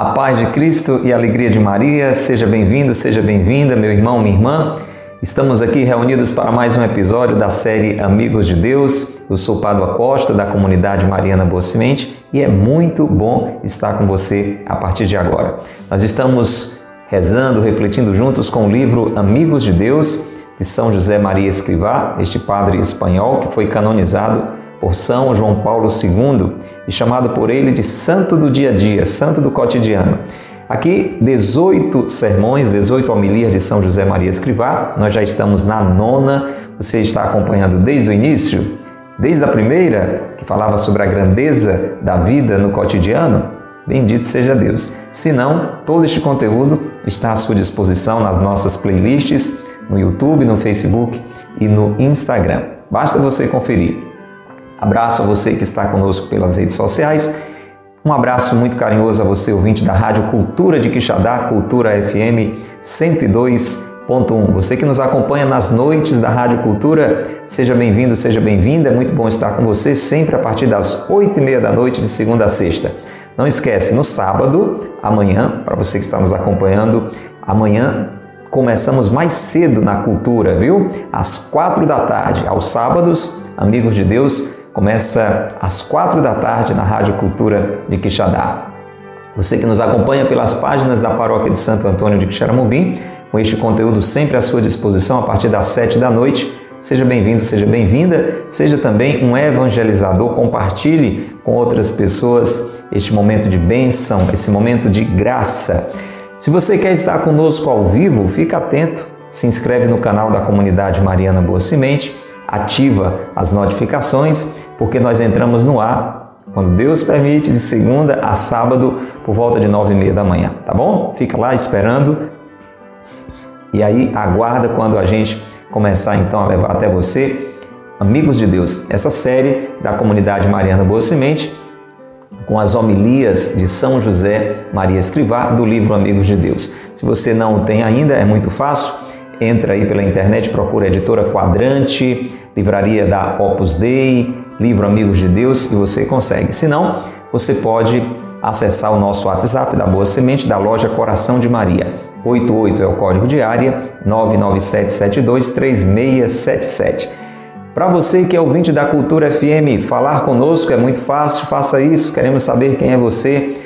A paz de Cristo e a alegria de Maria, seja bem-vindo, seja bem-vinda, meu irmão, minha irmã. Estamos aqui reunidos para mais um episódio da série Amigos de Deus. Eu sou Padua Costa, da comunidade Mariana Boa Semente, e é muito bom estar com você a partir de agora. Nós estamos rezando, refletindo juntos com o livro Amigos de Deus, de São José Maria Escrivá, este padre espanhol que foi canonizado por São João Paulo II e chamado por ele de Santo do Dia a Dia, Santo do Cotidiano. Aqui, 18 sermões, 18 homilias de São José Maria Escrivá. Nós já estamos na nona. Você está acompanhando desde o início? Desde a primeira, que falava sobre a grandeza da vida no cotidiano? Bendito seja Deus. Se não, todo este conteúdo está à sua disposição nas nossas playlists, no YouTube, no Facebook e no Instagram. Basta você conferir. Abraço a você que está conosco pelas redes sociais. Um abraço muito carinhoso a você, ouvinte da Rádio Cultura de Quixadá, Cultura FM 102.1. Você que nos acompanha nas noites da Rádio Cultura, seja bem-vindo, seja bem-vinda. É muito bom estar com você sempre a partir das 8 e meia da noite, de segunda a sexta. Não esquece, no sábado, amanhã, para você que está nos acompanhando, amanhã começamos mais cedo na cultura, viu? Às quatro da tarde, aos sábados, amigos de Deus, começa às quatro da tarde na Rádio Cultura de Quixadá. Você que nos acompanha pelas páginas da Paróquia de Santo Antônio de Quixaramubim, com este conteúdo sempre à sua disposição a partir das sete da noite, seja bem-vindo, seja bem-vinda, seja também um evangelizador, compartilhe com outras pessoas este momento de bênção, esse momento de graça. Se você quer estar conosco ao vivo, fica atento, se inscreve no canal da comunidade Mariana Boa Semente ativa as notificações, porque nós entramos no ar, quando Deus permite, de segunda a sábado, por volta de nove e meia da manhã, tá bom? Fica lá esperando e aí aguarda quando a gente começar então a levar até você, amigos de Deus, essa série da comunidade Mariana Boa Semente, com as homilias de São José Maria Escrivá, do livro Amigos de Deus. Se você não tem ainda, é muito fácil, entra aí pela internet, procura a editora Quadrante, livraria da Opus Dei, livro Amigos de Deus e você consegue. Se não, você pode acessar o nosso WhatsApp da Boa Semente da loja Coração de Maria. 88 é o código de área 997723677. Para você que é ouvinte da Cultura FM, falar conosco é muito fácil, faça isso. Queremos saber quem é você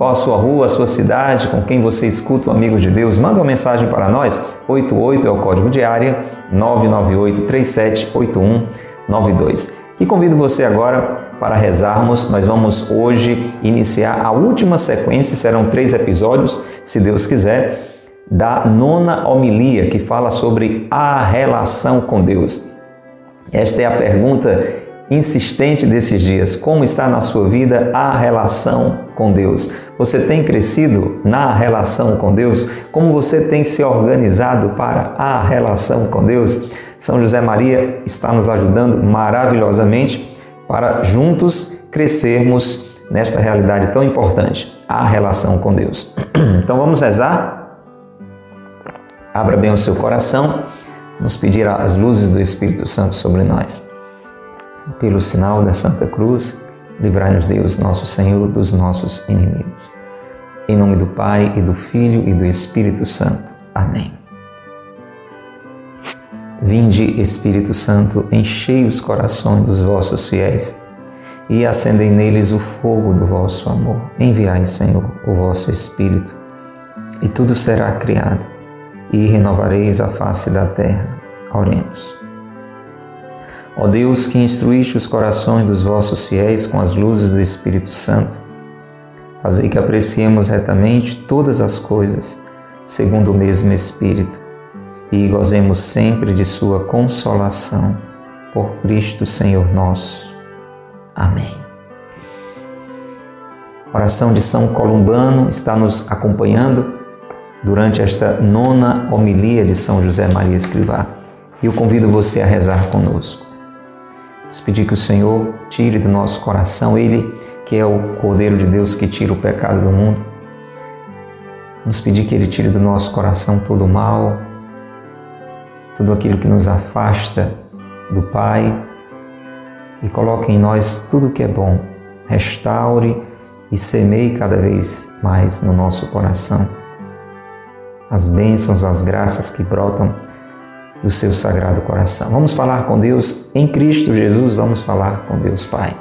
qual a sua rua, a sua cidade, com quem você escuta o Amigo de Deus, manda uma mensagem para nós. 88 é o código de área 998 378192. E convido você agora para rezarmos. Nós vamos hoje iniciar a última sequência, serão três episódios, se Deus quiser, da nona homilia que fala sobre a relação com Deus. Esta é a pergunta insistente desses dias. Como está na sua vida a relação com Deus? Você tem crescido na relação com Deus? Como você tem se organizado para a relação com Deus? São José Maria está nos ajudando maravilhosamente para juntos crescermos nesta realidade tão importante, a relação com Deus. Então vamos rezar? Abra bem o seu coração, nos pedir as luzes do Espírito Santo sobre nós. Pelo sinal da Santa Cruz, livrai-nos Deus, nosso Senhor, dos nossos inimigos. Em nome do Pai e do Filho e do Espírito Santo. Amém. Vinde, Espírito Santo, enchei os corações dos vossos fiéis e acendei neles o fogo do vosso amor. Enviai, Senhor, o vosso Espírito, e tudo será criado, e renovareis a face da terra. Oremos. Ó Deus, que instruíste os corações dos vossos fiéis com as luzes do Espírito Santo, fazei que apreciemos retamente todas as coisas, segundo o mesmo Espírito, e gozemos sempre de Sua consolação. Por Cristo Senhor nosso. Amém. A oração de São Columbano está nos acompanhando durante esta nona homilia de São José Maria Escrivá. E eu convido você a rezar conosco. Vamos pedir que o Senhor tire do nosso coração, Ele que é o Cordeiro de Deus que tira o pecado do mundo. Vamos pedir que Ele tire do nosso coração todo o mal, tudo aquilo que nos afasta do Pai e coloque em nós tudo o que é bom. Restaure e semeie cada vez mais no nosso coração as bênçãos, as graças que brotam do seu sagrado coração. Vamos falar com Deus em Cristo Jesus, vamos falar com Deus Pai.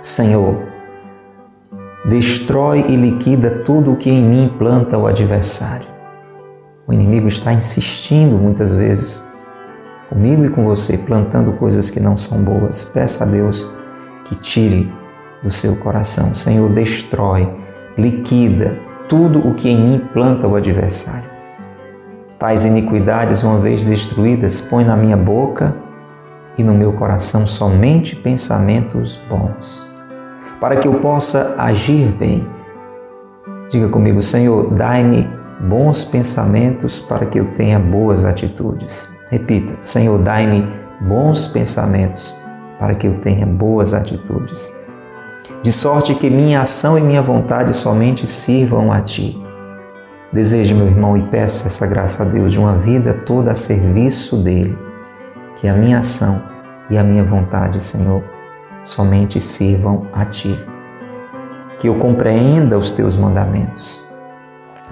Senhor, destrói e liquida tudo o que em mim planta o adversário. O inimigo está insistindo muitas vezes comigo e com você, plantando coisas que não são boas. Peça a Deus que tire do seu coração. Senhor, destrói, liquida tudo o que em mim planta o adversário. Tais iniquidades, uma vez destruídas, põe na minha boca e no meu coração somente pensamentos bons, para que eu possa agir bem. Diga comigo, Senhor, dai-me bons pensamentos para que eu tenha boas atitudes. Repita, Senhor, dai-me bons pensamentos para que eu tenha boas atitudes. De sorte que minha ação e minha vontade somente sirvam a Ti. Desejo, meu irmão, e peça essa graça a Deus de uma vida toda a serviço dEle. Que a minha ação e a minha vontade, Senhor, somente sirvam a Ti. Que eu compreenda os Teus mandamentos.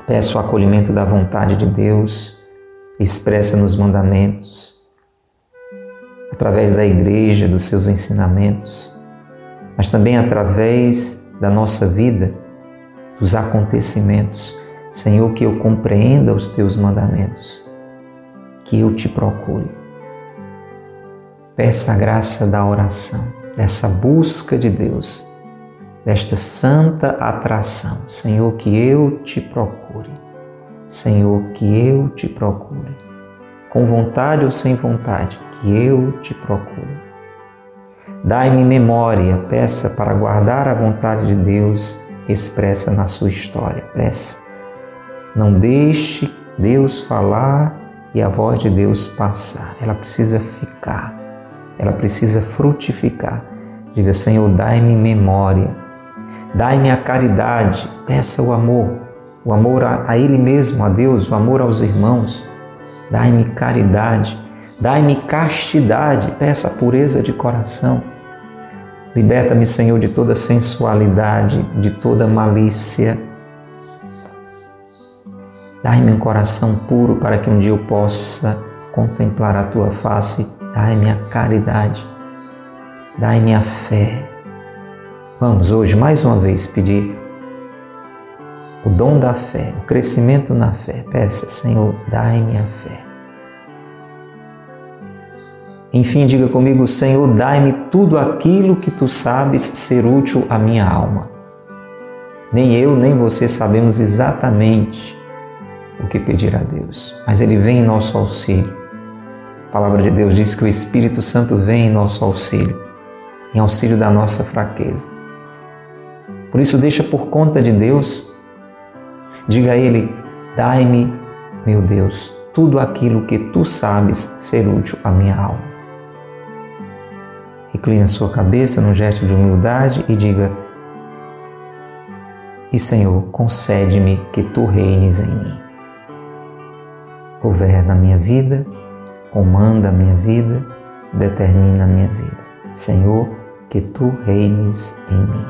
Peço o acolhimento da vontade de Deus expressa nos mandamentos, através da igreja, dos seus ensinamentos, mas também através da nossa vida, dos acontecimentos. Senhor, que eu compreenda os teus mandamentos, que eu te procure. Peça a graça da oração, dessa busca de Deus, desta santa atração. Senhor, que eu te procure. Senhor, que eu te procure. Com vontade ou sem vontade, que eu te procure. Dai-me memória, peça para guardar a vontade de Deus expressa na sua história. Peça. Não deixe Deus falar e a voz de Deus passar. Ela precisa ficar. Ela precisa frutificar. Diga, Senhor, dai-me memória. Dai-me a caridade. Peça o amor o amor a, Ele mesmo, a Deus, o amor aos irmãos. Dai-me caridade, dai-me castidade, peça pureza de coração. Liberta-me, Senhor, de toda sensualidade, de toda malícia. Dai-me um coração puro para que um dia eu possa contemplar a tua face. Dai-me a caridade, dai-me a fé. Vamos hoje mais uma vez pedir o dom da fé, o crescimento na fé. Peça, Senhor, dai-me a fé. Enfim, diga comigo, Senhor, dai-me tudo aquilo que tu sabes ser útil à minha alma. Nem eu, nem você sabemos exatamente o que pedir a Deus, mas Ele vem em nosso auxílio. A palavra de Deus diz que o Espírito Santo vem em nosso auxílio, em auxílio da nossa fraqueza. Por isso, deixa por conta de Deus Diga a Ele: Dai-me, meu Deus, tudo aquilo que tu sabes ser útil à minha alma. Recline sua cabeça num gesto de humildade e diga: E Senhor, concede-me que tu reines em mim. Governa a minha vida, comanda a minha vida, determina a minha vida. Senhor, que tu reines em mim.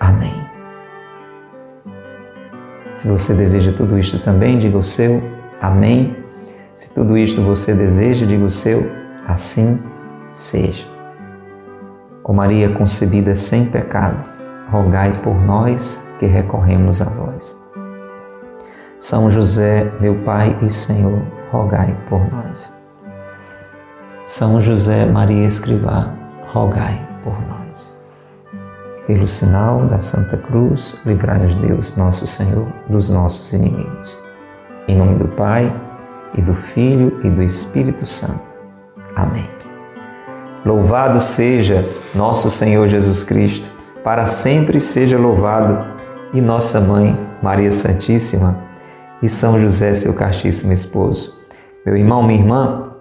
Amém. Se você deseja tudo isto também, diga o seu amém. Se tudo isto você deseja, diga o seu assim seja. Ó Maria concebida sem pecado, rogai por nós que recorremos a vós. São José, meu Pai e Senhor, rogai por nós. São José Maria Escrivá, rogai por nós. Pelo sinal da Santa Cruz, livrai-nos Deus, nosso Senhor, dos nossos inimigos. Em nome do Pai, e do Filho e do Espírito Santo. Amém. Louvado seja nosso Senhor Jesus Cristo, para sempre seja louvado, e nossa mãe, Maria Santíssima, e São José, seu castíssimo esposo. Meu irmão, minha irmã,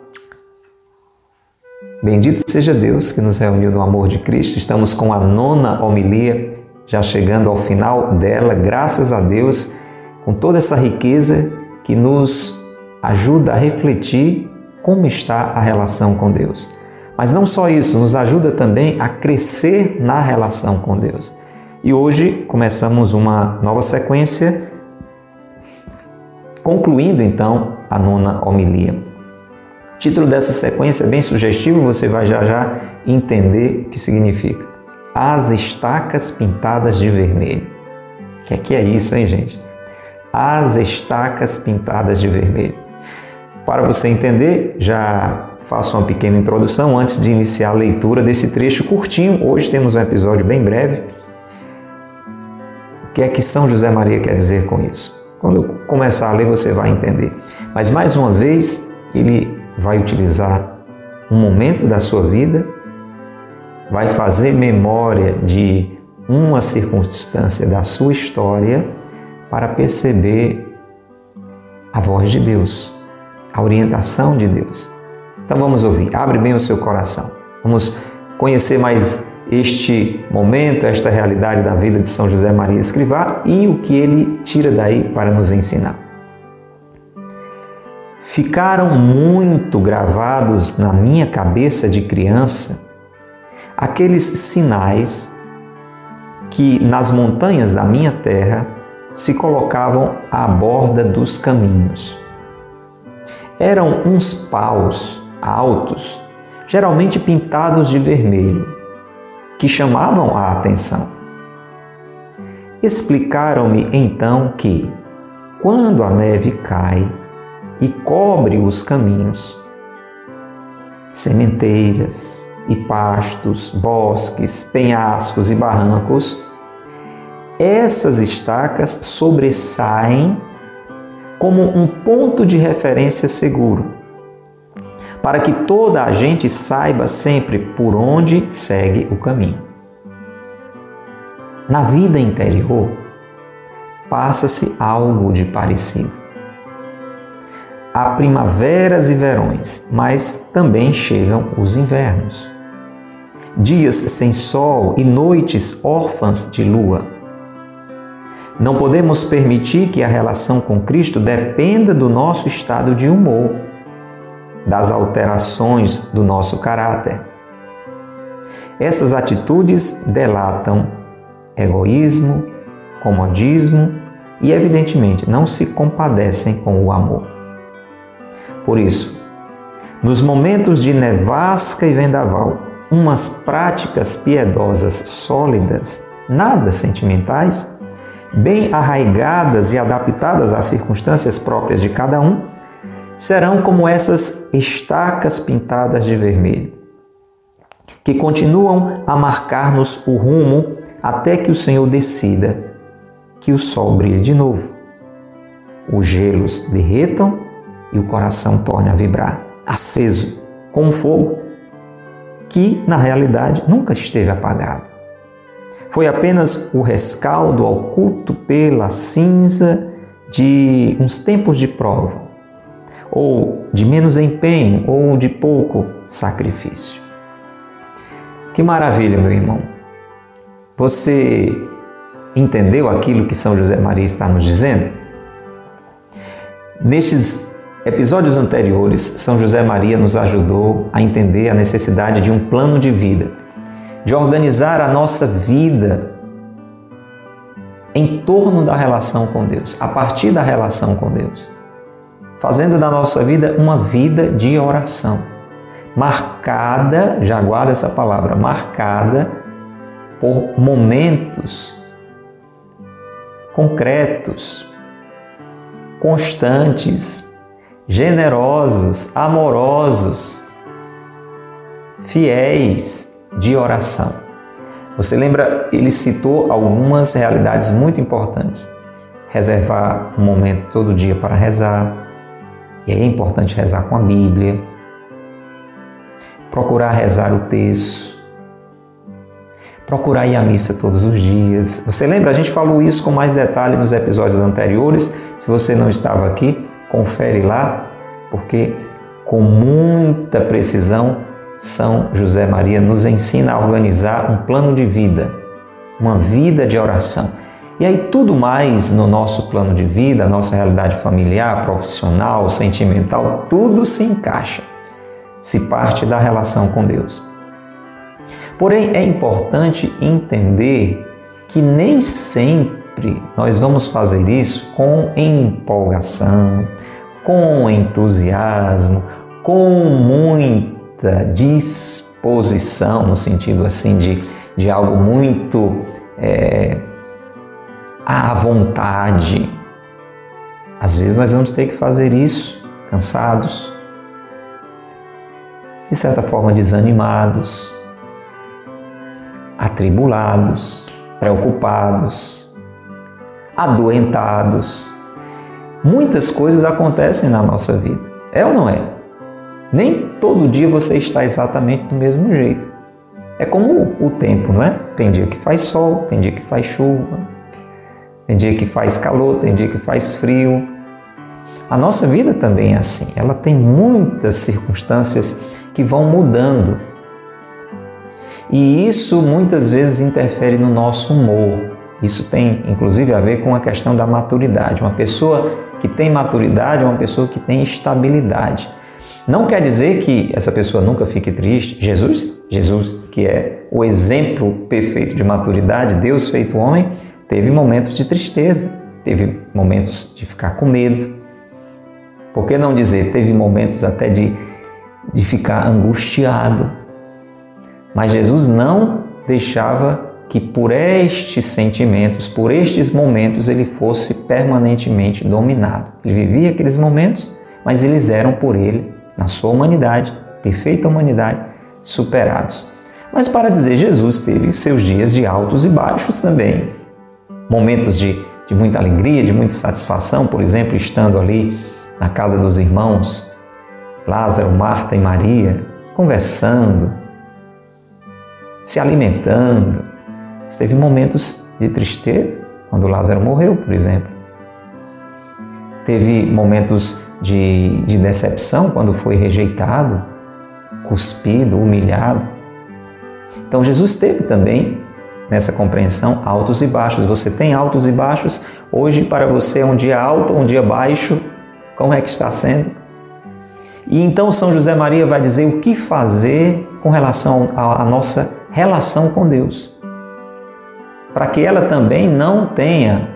Bendito seja Deus que nos reuniu no amor de Cristo. Estamos com a nona homilia, já chegando ao final dela, graças a Deus, com toda essa riqueza que nos ajuda a refletir como está a relação com Deus. Mas não só isso, nos ajuda também a crescer na relação com Deus. E hoje começamos uma nova sequência, concluindo então a nona homilia. O título dessa sequência é bem sugestivo, você vai já já entender o que significa. As estacas pintadas de vermelho. O que é que é isso, hein, gente? As estacas pintadas de vermelho. Para você entender, já faço uma pequena introdução antes de iniciar a leitura desse trecho curtinho. Hoje temos um episódio bem breve. O que é que São José Maria quer dizer com isso? Quando começar a ler, você vai entender. Mas mais uma vez, ele vai utilizar um momento da sua vida, vai fazer memória de uma circunstância da sua história para perceber a voz de Deus, a orientação de Deus. Então vamos ouvir, abre bem o seu coração. Vamos conhecer mais este momento, esta realidade da vida de São José Maria Escrivá e o que ele tira daí para nos ensinar. Ficaram muito gravados na minha cabeça de criança aqueles sinais que nas montanhas da minha terra se colocavam à borda dos caminhos. Eram uns paus altos, geralmente pintados de vermelho, que chamavam a atenção. Explicaram-me então que, quando a neve cai e cobre os caminhos, sementeiras e pastos, bosques, penhascos e barrancos, essas estacas sobressaem como um ponto de referência seguro para que toda a gente saiba sempre por onde segue o caminho. Na vida interior, passa-se algo de parecido. Há primaveras e verões, mas também chegam os invernos. Dias sem sol e noites órfãs de lua. Não podemos permitir que a relação com Cristo dependa do nosso estado de humor das alterações do nosso caráter. Essas atitudes delatam egoísmo, comodismo e, evidentemente, não se compadecem com o amor. Por isso, nos momentos de nevasca e vendaval, umas práticas piedosas sólidas, nada sentimentais, bem arraigadas e adaptadas às circunstâncias próprias de cada um, serão como essas estacas pintadas de vermelho, que continuam a marcar-nos o rumo até que o Senhor decida que o sol brilhe de novo, os gelos derretam e o coração torne a vibrar, aceso, com fogo que, na realidade, nunca esteve apagado. Foi apenas o rescaldo oculto pela cinza de uns tempos de prova, ou de menos empenho, ou de pouco sacrifício. Que maravilha, meu irmão! Você entendeu aquilo que São José Maria está nos dizendo? Nestes episódios anteriores, São José Maria nos ajudou a entender a necessidade de um plano de vida, de organizar a nossa vida em torno da relação com Deus, a partir da relação com Deus fazendo da nossa vida uma vida de oração, marcada, já guarda essa palavra, marcada por momentos concretos, constantes, generosos, amorosos, fiéis de oração. Você lembra, ele citou algumas realidades muito importantes. Reservar um momento todo dia para rezar, e é importante rezar com a Bíblia, procurar rezar o texto, procurar ir à missa todos os dias. Você lembra? A gente falou isso com mais detalhe nos episódios anteriores. Se você não estava aqui, confere lá, porque com muita precisão São José Maria nos ensina a organizar um plano de vida, uma vida de oração. E aí tudo mais no nosso plano de vida, nossa realidade familiar, profissional, sentimental, tudo se encaixa, se parte da relação com Deus. Porém, é importante entender que nem sempre nós vamos fazer isso com empolgação, com entusiasmo, com muita disposição, no sentido assim de, de algo muito é, à vontade. Às vezes nós vamos ter que fazer isso cansados, de certa forma desanimados, atribulados, preocupados, adoentados. Muitas coisas acontecem na nossa vida. É ou não é? Nem todo dia você está exatamente do mesmo jeito. É como o tempo, não é? Tem dia que faz sol, tem dia que faz chuva, tem dia que faz calor, tem dia que faz frio. A nossa vida também é assim. Ela tem muitas circunstâncias que vão mudando e isso muitas vezes interfere no nosso humor. Isso tem inclusive a ver com a questão da maturidade. Uma pessoa que tem maturidade é uma pessoa que tem estabilidade. Não quer dizer que essa pessoa nunca fique triste. Jesus, Jesus, que é o exemplo perfeito de maturidade, Deus feito homem, teve momentos de tristeza, teve momentos de ficar com medo. Por que não dizer, teve momentos até de, de ficar angustiado, mas Jesus não deixava que por estes sentimentos, por estes momentos, ele fosse permanentemente dominado. Ele vivia aqueles momentos, mas eles eram por ele, na sua humanidade, perfeita humanidade, superados. Mas para dizer, Jesus teve seus dias de altos e baixos também. Momentos de, de muita alegria, de muita satisfação, por exemplo, estando ali na casa dos irmãos, Lázaro, Marta e Maria, conversando, se alimentando. Mas teve momentos de tristeza, quando Lázaro morreu, por exemplo. Teve momentos de, de decepção, quando foi rejeitado, cuspido, humilhado. Então Jesus teve também nessa compreensão altos e baixos. Você tem altos e baixos. Hoje para você é um dia alto, um dia baixo. Como é que está sendo? E então São José Maria vai dizer o que fazer com relação à nossa relação com Deus. Para que ela também não tenha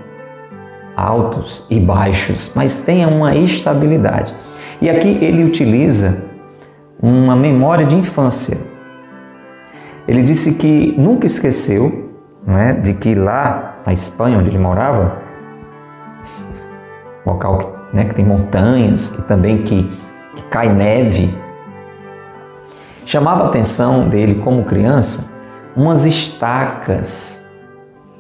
altos e baixos, mas tenha uma estabilidade. E aqui ele utiliza uma memória de infância. Ele disse que nunca esqueceu não é, de que lá na Espanha, onde ele morava, local que, né, que tem montanhas e também que, que cai neve, Chamava a atenção dele como criança umas estacas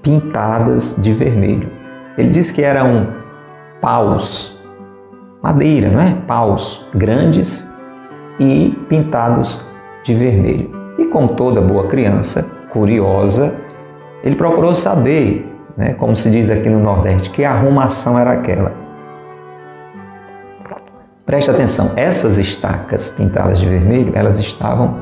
pintadas de vermelho. Ele disse que eram paus, madeira, não é? Paus grandes e pintados de vermelho. E como toda boa criança, curiosa, ele procurou saber, né, como se diz aqui no Nordeste, que arrumação era aquela. Preste atenção, essas estacas pintadas de vermelho, elas estavam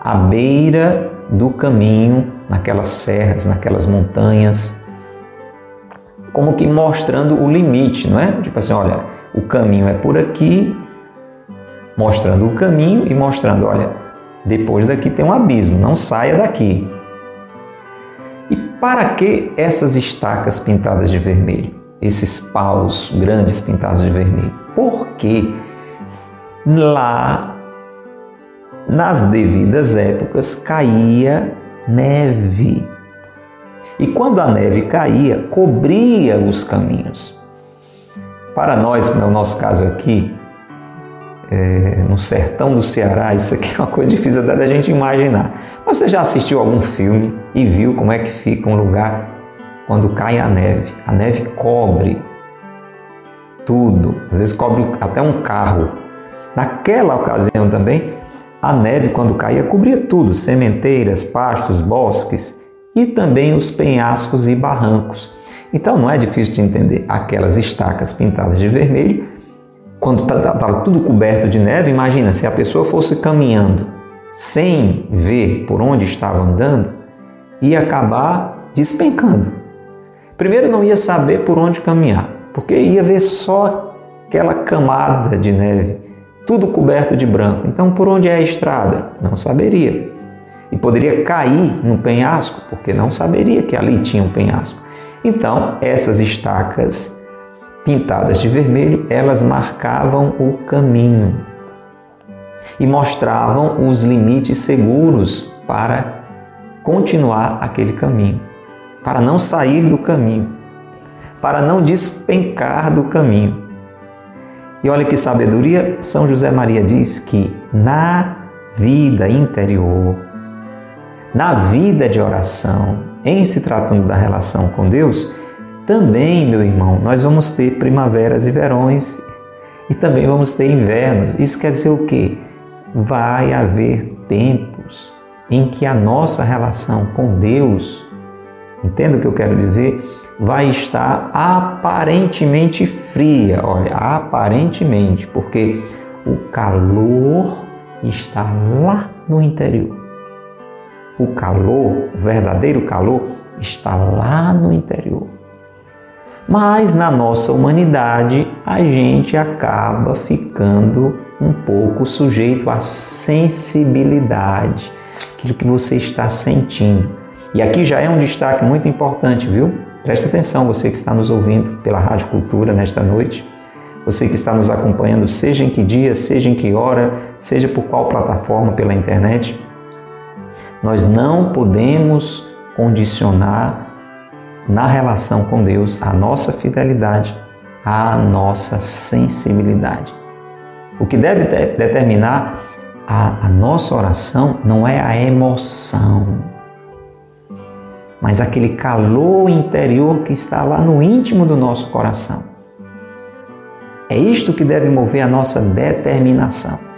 à beira do caminho, naquelas serras, naquelas montanhas, como que mostrando o limite, não é? Tipo assim, olha, o caminho é por aqui, mostrando o caminho e mostrando, olha, depois daqui tem um abismo, não saia daqui. E para que essas estacas pintadas de vermelho? Esses paus grandes pintados de vermelho? porque lá, nas devidas épocas, caía neve. E quando a neve caía, cobria os caminhos. Para nós, no nosso caso aqui, é, no sertão do Ceará, isso aqui é uma coisa difícil até da gente imaginar. Você já assistiu algum filme e viu como é que fica um lugar quando cai a neve? A neve cobre tudo, às vezes cobre até um carro. Naquela ocasião também, a neve, quando caía, cobria tudo: sementeiras, pastos, bosques e também os penhascos e barrancos. Então não é difícil de entender. Aquelas estacas pintadas de vermelho, quando estava tá, tudo coberto de neve, imagina se a pessoa fosse caminhando sem ver por onde estava andando, ia acabar despencando. Primeiro, não ia saber por onde caminhar, porque ia ver só aquela camada de neve, tudo coberto de branco. Então, por onde é a estrada? Não saberia. E poderia cair no penhasco, porque não saberia que ali tinha um penhasco. Então, essas estacas pintadas de vermelho, elas marcavam o caminho e mostravam os limites seguros para continuar aquele caminho, para não sair do caminho, para não despencar do caminho. E olha que sabedoria, São José Maria diz que na vida interior, na vida de oração, em se tratando da relação com Deus, também, meu irmão, nós vamos ter primaveras e verões e também vamos ter invernos. Isso quer dizer o quê? Vai haver tempos em que a nossa relação com Deus, entenda o que eu quero dizer, vai estar aparentemente fria. Olha, aparentemente, porque o calor está lá no interior. O calor, o verdadeiro calor, está lá no interior. Mas na nossa humanidade, a gente acaba ficando um pouco sujeito à sensibilidade, aquilo que você está sentindo. E aqui já é um destaque muito importante, viu? Preste atenção, você que está nos ouvindo pela Rádio Cultura nesta noite, você que está nos acompanhando, seja em que dia, seja em que hora, seja por qual plataforma pela internet, nós não podemos condicionar na relação com Deus a nossa fidelidade, a nossa sensibilidade. O que deve determinar a, a nossa oração não é a emoção, mas aquele calor interior que está lá no íntimo do nosso coração. É isto que deve mover a nossa determinação.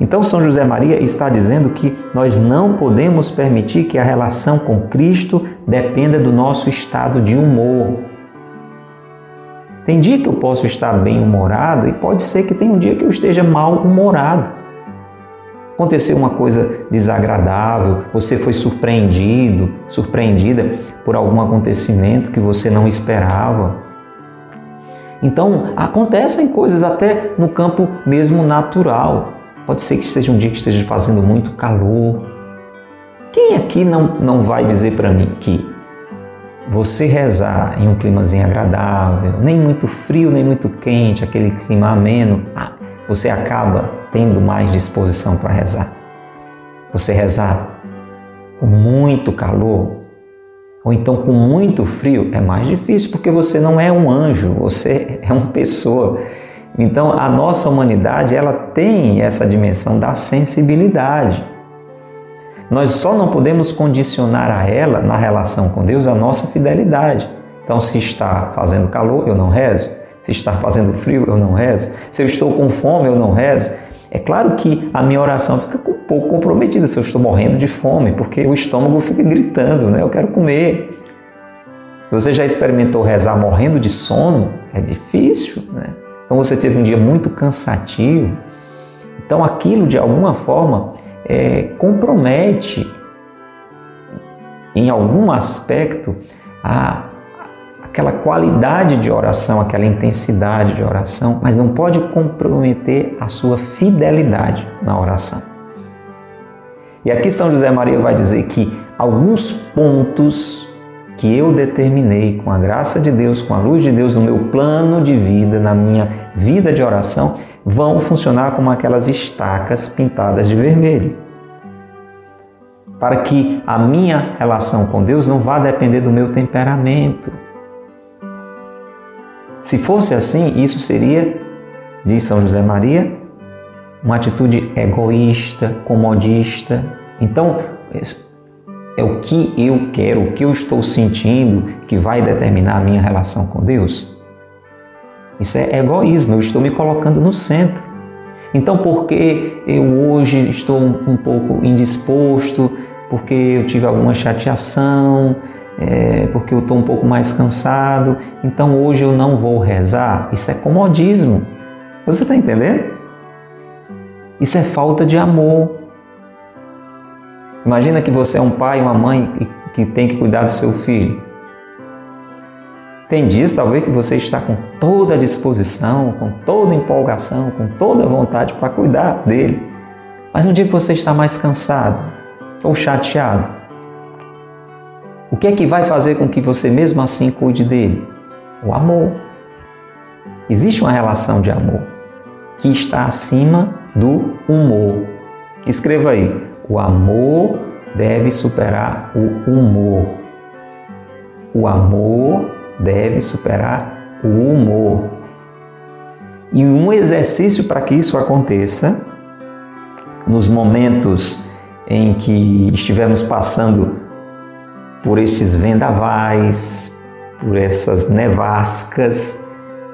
Então, São José Maria está dizendo que nós não podemos permitir que a relação com Cristo dependa do nosso estado de humor. Tem dia que eu posso estar bem-humorado e pode ser que tenha um dia que eu esteja mal-humorado. Aconteceu uma coisa desagradável, você foi surpreendido, surpreendida por algum acontecimento que você não esperava. Então, acontecem coisas até no campo mesmo natural. Pode ser que seja um dia que esteja fazendo muito calor. Quem aqui não, não vai dizer para mim que você rezar em um climazinho agradável, nem muito frio, nem muito quente, aquele clima ameno, ah, você acaba tendo mais disposição para rezar. Você rezar com muito calor, ou então com muito frio, é mais difícil porque você não é um anjo, você é uma pessoa então, a nossa humanidade, ela tem essa dimensão da sensibilidade. Nós só não podemos condicionar a ela, na relação com Deus, a nossa fidelidade. Então, se está fazendo calor, eu não rezo. Se está fazendo frio, eu não rezo. Se eu estou com fome, eu não rezo. É claro que a minha oração fica um pouco comprometida se eu estou morrendo de fome, porque o estômago fica gritando, né? Eu quero comer. Se você já experimentou rezar morrendo de sono, é difícil, né? Então você teve um dia muito cansativo. Então aquilo de alguma forma é, compromete em algum aspecto a, aquela qualidade de oração, aquela intensidade de oração, mas não pode comprometer a sua fidelidade na oração. E aqui São José Maria vai dizer que alguns pontos que eu determinei com a graça de Deus, com a luz de Deus no meu plano de vida, na minha vida de oração, vão funcionar como aquelas estacas pintadas de vermelho. Para que a minha relação com Deus não vá depender do meu temperamento. Se fosse assim, isso seria, diz São José Maria, uma atitude egoísta, comodista. Então, é o que eu quero, o que eu estou sentindo que vai determinar a minha relação com Deus? Isso é egoísmo, eu estou me colocando no centro. Então, porque eu hoje estou um pouco indisposto, porque eu tive alguma chateação, é, porque eu estou um pouco mais cansado, então hoje eu não vou rezar. Isso é comodismo. Você está entendendo? Isso é falta de amor. Imagina que você é um pai, uma mãe que tem que cuidar do seu filho. Tem dias talvez que você está com toda a disposição, com toda a empolgação, com toda a vontade para cuidar dele. Mas um dia que você está mais cansado ou chateado, o que é que vai fazer com que você mesmo assim cuide dele? O amor. Existe uma relação de amor que está acima do humor. Escreva aí: o amor deve superar o humor. O amor deve superar o humor. E um exercício para que isso aconteça, nos momentos em que estivermos passando por estes vendavais, por essas nevascas,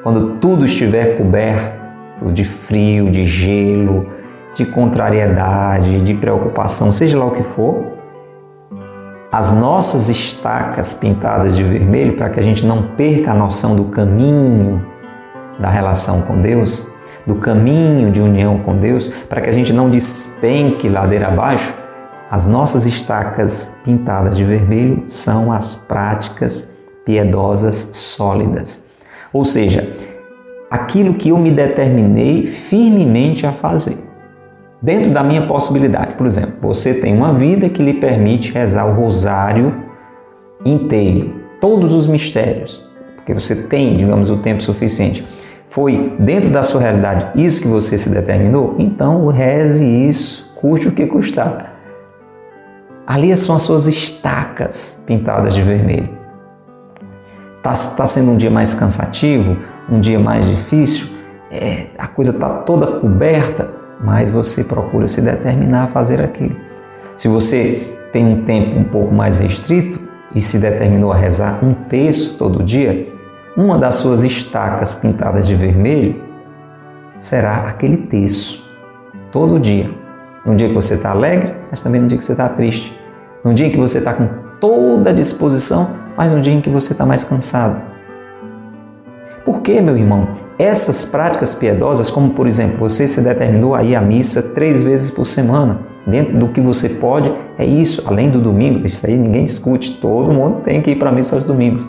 quando tudo estiver coberto de frio, de gelo, de contrariedade, de preocupação, seja lá o que for, as nossas estacas pintadas de vermelho para que a gente não perca a noção do caminho da relação com Deus, do caminho de união com Deus, para que a gente não despenque ladeira abaixo, as nossas estacas pintadas de vermelho são as práticas piedosas sólidas. Ou seja, aquilo que eu me determinei firmemente a fazer. Dentro da minha possibilidade. Por exemplo, você tem uma vida que lhe permite rezar o rosário inteiro, todos os mistérios, porque você tem, digamos, o tempo suficiente. Foi dentro da sua realidade isso que você se determinou? Então reze isso, custe o que custar. Ali são as suas estacas pintadas de vermelho. Está tá sendo um dia mais cansativo, um dia mais difícil, é, a coisa está toda coberta, mas você procura se determinar a fazer aquilo. Se você tem um tempo um pouco mais restrito e se determinou a rezar um terço todo dia, uma das suas estacas pintadas de vermelho será aquele terço todo dia. No dia que você está alegre, mas também no dia que você está triste. No dia em que você está com toda a disposição, mas no dia em que você está mais cansado. Por que, meu irmão? Essas práticas piedosas, como por exemplo, você se determinou a ir à missa três vezes por semana, dentro do que você pode, é isso, além do domingo, isso aí ninguém discute, todo mundo tem que ir para a missa aos domingos.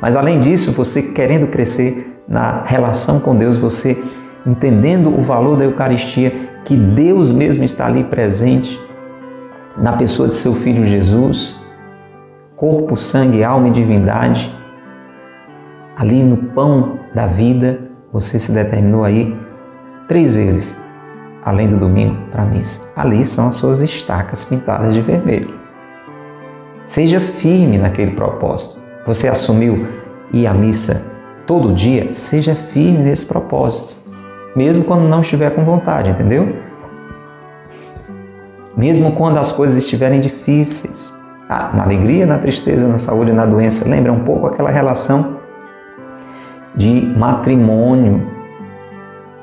Mas além disso, você querendo crescer na relação com Deus, você entendendo o valor da Eucaristia, que Deus mesmo está ali presente na pessoa de seu filho Jesus, corpo, sangue, alma e divindade, ali no pão da vida, você se determinou aí três vezes, além do domingo, para a missa. Ali são as suas estacas pintadas de vermelho. Seja firme naquele propósito. Você assumiu ir à missa todo dia? Seja firme nesse propósito, mesmo quando não estiver com vontade, entendeu? Mesmo quando as coisas estiverem difíceis. Ah, na alegria, na tristeza, na saúde na doença. Lembra um pouco aquela relação de matrimônio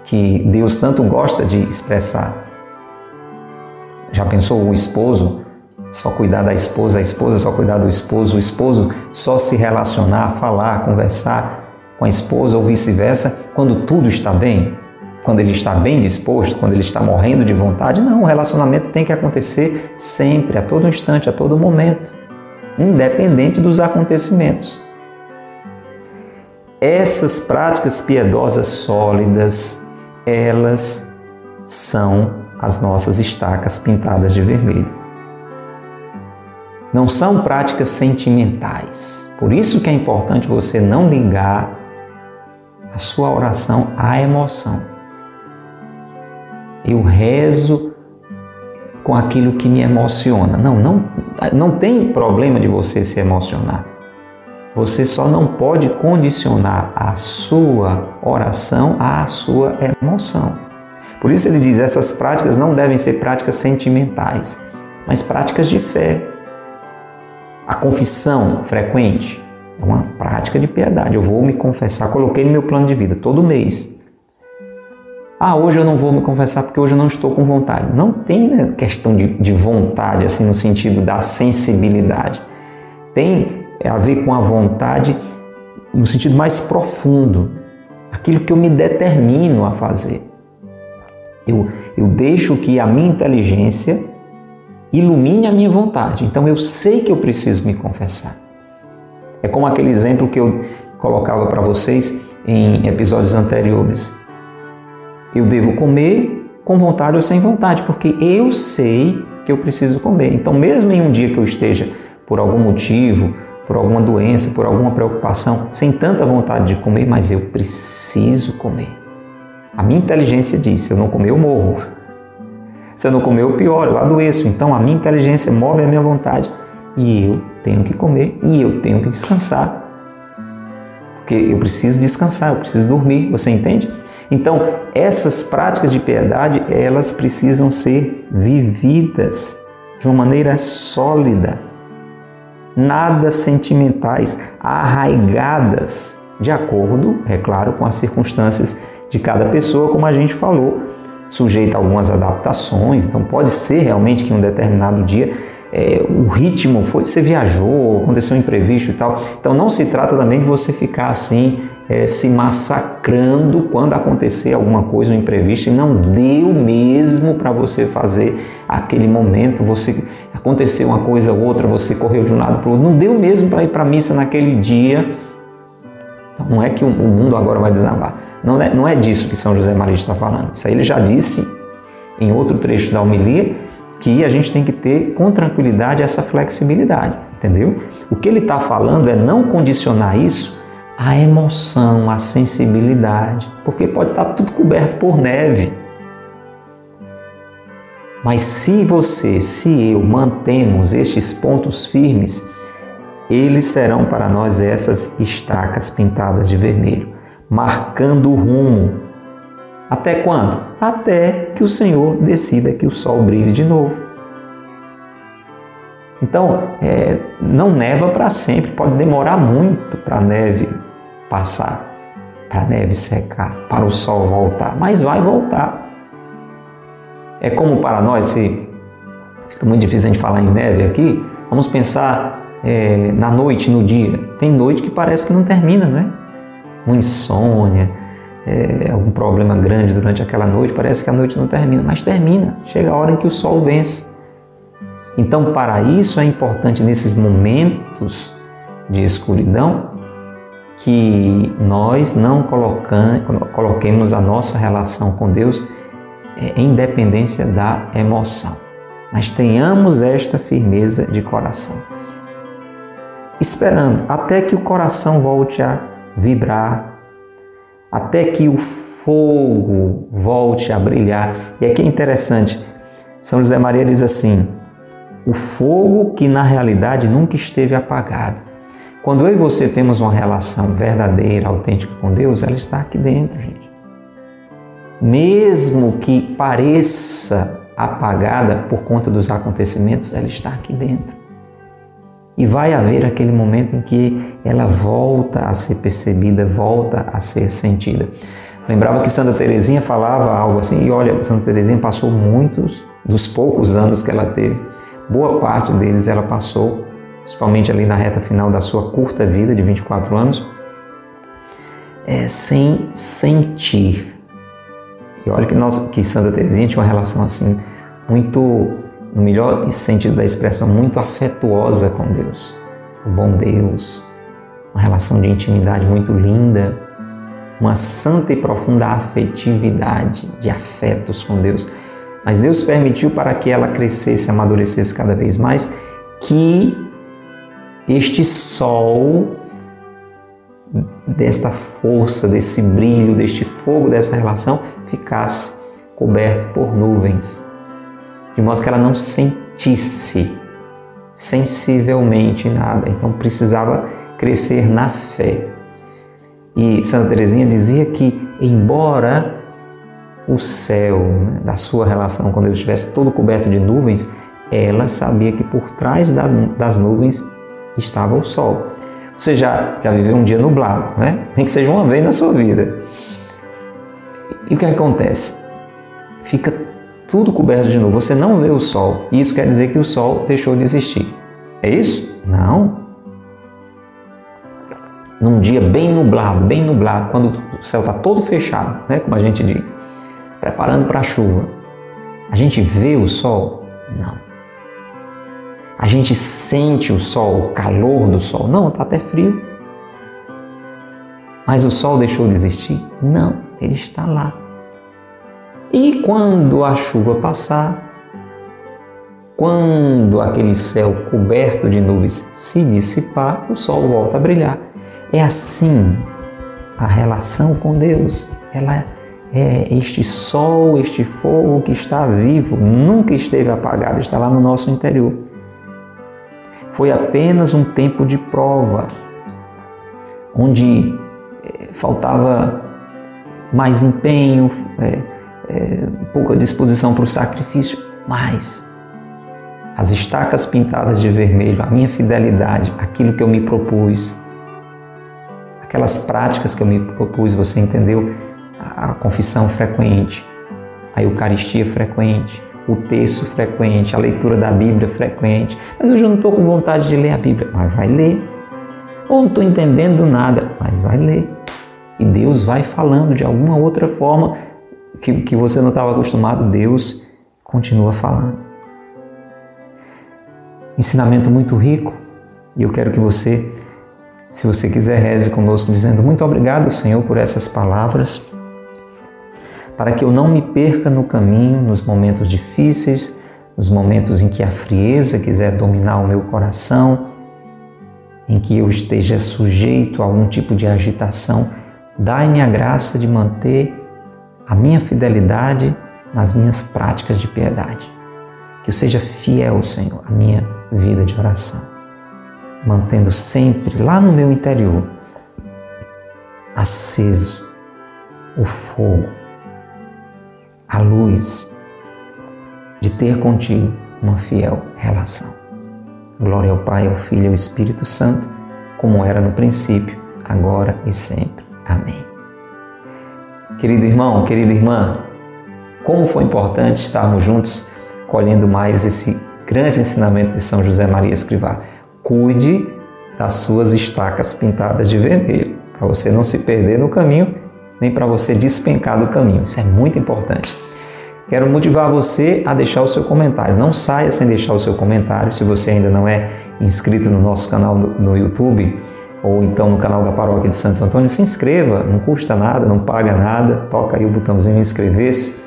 que Deus tanto gosta de expressar. Já pensou o esposo só cuidar da esposa, a esposa só cuidar do esposo, o esposo só se relacionar, falar, conversar com a esposa ou vice-versa quando tudo está bem? Quando ele está bem disposto, quando ele está morrendo de vontade? Não, o relacionamento tem que acontecer sempre, a todo instante, a todo momento, independente dos acontecimentos essas práticas piedosas sólidas, elas são as nossas estacas pintadas de vermelho. Não são práticas sentimentais. Por isso que é importante você não ligar a sua oração à emoção. Eu rezo com aquilo que me emociona. Não, não, não tem problema de você se emocionar. Você só não pode condicionar a sua oração à sua emoção. Por isso ele diz: essas práticas não devem ser práticas sentimentais, mas práticas de fé. A confissão frequente é uma prática de piedade. Eu vou me confessar, coloquei no meu plano de vida todo mês. Ah, hoje eu não vou me confessar porque hoje eu não estou com vontade. Não tem né, questão de, de vontade, assim, no sentido da sensibilidade. Tem é a ver com a vontade no sentido mais profundo, aquilo que eu me determino a fazer. Eu, eu deixo que a minha inteligência ilumine a minha vontade. Então eu sei que eu preciso me confessar. É como aquele exemplo que eu colocava para vocês em episódios anteriores. Eu devo comer com vontade ou sem vontade, porque eu sei que eu preciso comer. Então, mesmo em um dia que eu esteja por algum motivo, por alguma doença, por alguma preocupação, sem tanta vontade de comer, mas eu preciso comer. A minha inteligência diz: se eu não comer, eu morro. Se eu não comer, eu pioro, eu adoeço. Então, a minha inteligência move a minha vontade e eu tenho que comer e eu tenho que descansar. Porque eu preciso descansar, eu preciso dormir, você entende? Então, essas práticas de piedade, elas precisam ser vividas de uma maneira sólida, nada sentimentais, arraigadas, de acordo, é claro, com as circunstâncias de cada pessoa, como a gente falou, sujeita a algumas adaptações. Então, pode ser realmente que em um determinado dia é, o ritmo foi, você viajou, aconteceu um imprevisto e tal. Então, não se trata também de você ficar assim é, se massacrando quando acontecer alguma coisa, um imprevisto, e não deu mesmo para você fazer aquele momento, você aconteceu uma coisa ou outra, você correu de um lado para o outro, não deu mesmo para ir para a missa naquele dia. Então, não é que o mundo agora vai desabar. Não é, não é disso que São José Maria está falando. Isso aí ele já disse em outro trecho da homilia que a gente tem que ter com tranquilidade essa flexibilidade, entendeu? O que ele está falando é não condicionar isso a emoção, a sensibilidade, porque pode estar tudo coberto por neve. Mas se você, se eu mantemos estes pontos firmes, eles serão para nós essas estacas pintadas de vermelho, marcando o rumo. Até quando? Até que o Senhor decida que o sol brilhe de novo. Então, é, não neva para sempre, pode demorar muito para a neve passar, para a neve secar, para o sol voltar, mas vai voltar. É como para nós, se fica muito difícil a gente falar em neve aqui, vamos pensar é, na noite, no dia. Tem noite que parece que não termina, não é? Uma insônia, é, algum problema grande durante aquela noite, parece que a noite não termina, mas termina. Chega a hora em que o sol vence. Então, para isso é importante nesses momentos de escuridão que nós não coloquemos a nossa relação com Deus em dependência da emoção, mas tenhamos esta firmeza de coração, esperando até que o coração volte a vibrar, até que o fogo volte a brilhar. E aqui é interessante, São José Maria diz assim: o fogo que na realidade nunca esteve apagado. Quando eu e você temos uma relação verdadeira, autêntica com Deus, ela está aqui dentro, gente. Mesmo que pareça apagada por conta dos acontecimentos, ela está aqui dentro. E vai haver aquele momento em que ela volta a ser percebida, volta a ser sentida. Lembrava que Santa Teresinha falava algo assim, e olha, Santa Teresinha passou muitos dos poucos anos que ela teve boa parte deles ela passou, principalmente ali na reta final da sua curta vida de 24 anos, é, sem sentir. E olha que, nós, que Santa Teresinha tinha uma relação assim, muito, no melhor sentido da expressão, muito afetuosa com Deus. O bom Deus, uma relação de intimidade muito linda, uma santa e profunda afetividade de afetos com Deus. Mas Deus permitiu para que ela crescesse, amadurecesse cada vez mais, que este sol desta força, desse brilho, deste fogo, dessa relação ficasse coberto por nuvens, de modo que ela não sentisse sensivelmente nada. Então precisava crescer na fé. E Santa Teresinha dizia que, embora o céu, né, da sua relação, quando ele estivesse todo coberto de nuvens, ela sabia que por trás das nuvens estava o sol. Você já, já viveu um dia nublado, né? Nem que seja uma vez na sua vida. E o que acontece? Fica tudo coberto de nuvens. Você não vê o sol. E isso quer dizer que o sol deixou de existir. É isso? Não. Num dia bem nublado, bem nublado, quando o céu está todo fechado, né? Como a gente diz preparando para a chuva. A gente vê o sol? Não. A gente sente o sol, o calor do sol? Não, está até frio. Mas o sol deixou de existir? Não, ele está lá. E quando a chuva passar, quando aquele céu coberto de nuvens se dissipar, o sol volta a brilhar. É assim a relação com Deus. Ela é este sol, este fogo que está vivo, nunca esteve apagado, está lá no nosso interior. Foi apenas um tempo de prova, onde eh, faltava mais empenho, é, é, pouca disposição para o sacrifício, mas as estacas pintadas de vermelho, a minha fidelidade, aquilo que eu me propus, aquelas práticas que eu me propus, você entendeu? A confissão frequente, a Eucaristia frequente, o texto frequente, a leitura da Bíblia frequente. Mas hoje eu não estou com vontade de ler a Bíblia. Mas vai ler. Ou não estou entendendo nada. Mas vai ler. E Deus vai falando de alguma outra forma que, que você não estava acostumado. Deus continua falando. Ensinamento muito rico. E eu quero que você, se você quiser, reze conosco dizendo muito obrigado, Senhor, por essas palavras para que eu não me perca no caminho, nos momentos difíceis, nos momentos em que a frieza quiser dominar o meu coração, em que eu esteja sujeito a algum tipo de agitação. Dai-me a graça de manter a minha fidelidade nas minhas práticas de piedade. Que eu seja fiel, Senhor, à minha vida de oração, mantendo sempre lá no meu interior aceso o fogo a luz de ter contigo uma fiel relação. Glória ao Pai, ao Filho e ao Espírito Santo, como era no princípio, agora e sempre. Amém. Querido irmão, querida irmã, como foi importante estarmos juntos colhendo mais esse grande ensinamento de São José Maria Escrivá. Cuide das suas estacas pintadas de vermelho, para você não se perder no caminho nem para você despencar do caminho. Isso é muito importante. Quero motivar você a deixar o seu comentário. Não saia sem deixar o seu comentário. Se você ainda não é inscrito no nosso canal no YouTube ou então no canal da Paróquia de Santo Antônio, se inscreva. Não custa nada, não paga nada. Toca aí o botãozinho inscrever-se.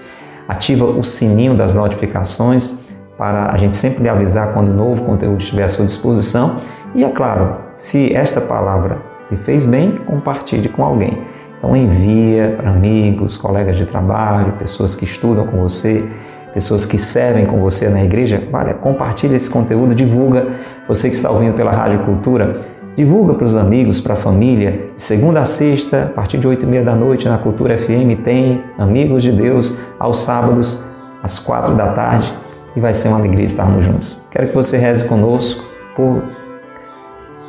Ativa o sininho das notificações para a gente sempre lhe avisar quando novo conteúdo estiver à sua disposição. E é claro, se esta palavra lhe fez bem, compartilhe com alguém. Então envia para amigos, colegas de trabalho, pessoas que estudam com você, pessoas que servem com você na igreja. Olha, compartilha esse conteúdo, divulga. Você que está ouvindo pela Rádio Cultura, divulga para os amigos, para a família. Segunda a sexta, a partir de oito e meia da noite, na Cultura FM tem Amigos de Deus, aos sábados, às quatro da tarde. E vai ser uma alegria estarmos juntos. Quero que você reze conosco por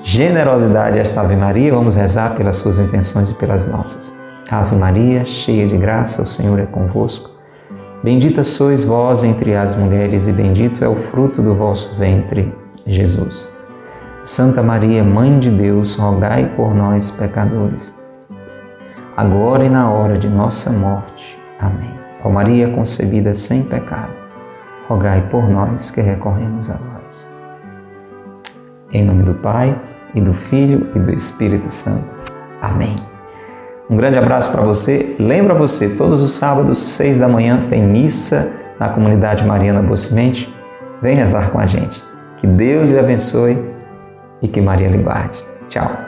generosidade esta Ave Maria, vamos rezar pelas suas intenções e pelas nossas. Ave Maria, cheia de graça, o Senhor é convosco. Bendita sois vós entre as mulheres, e bendito é o fruto do vosso ventre, Jesus. Santa Maria, Mãe de Deus, rogai por nós, pecadores, agora e na hora de nossa morte. Amém. Ó Maria concebida sem pecado, rogai por nós que recorremos a vós. Em nome do Pai, e do Filho e do Espírito Santo. Amém. Um grande abraço para você. Lembra você, todos os sábados, seis da manhã, tem missa na comunidade Mariana Boa. Vem rezar com a gente. Que Deus lhe abençoe e que Maria lhe guarde. Tchau.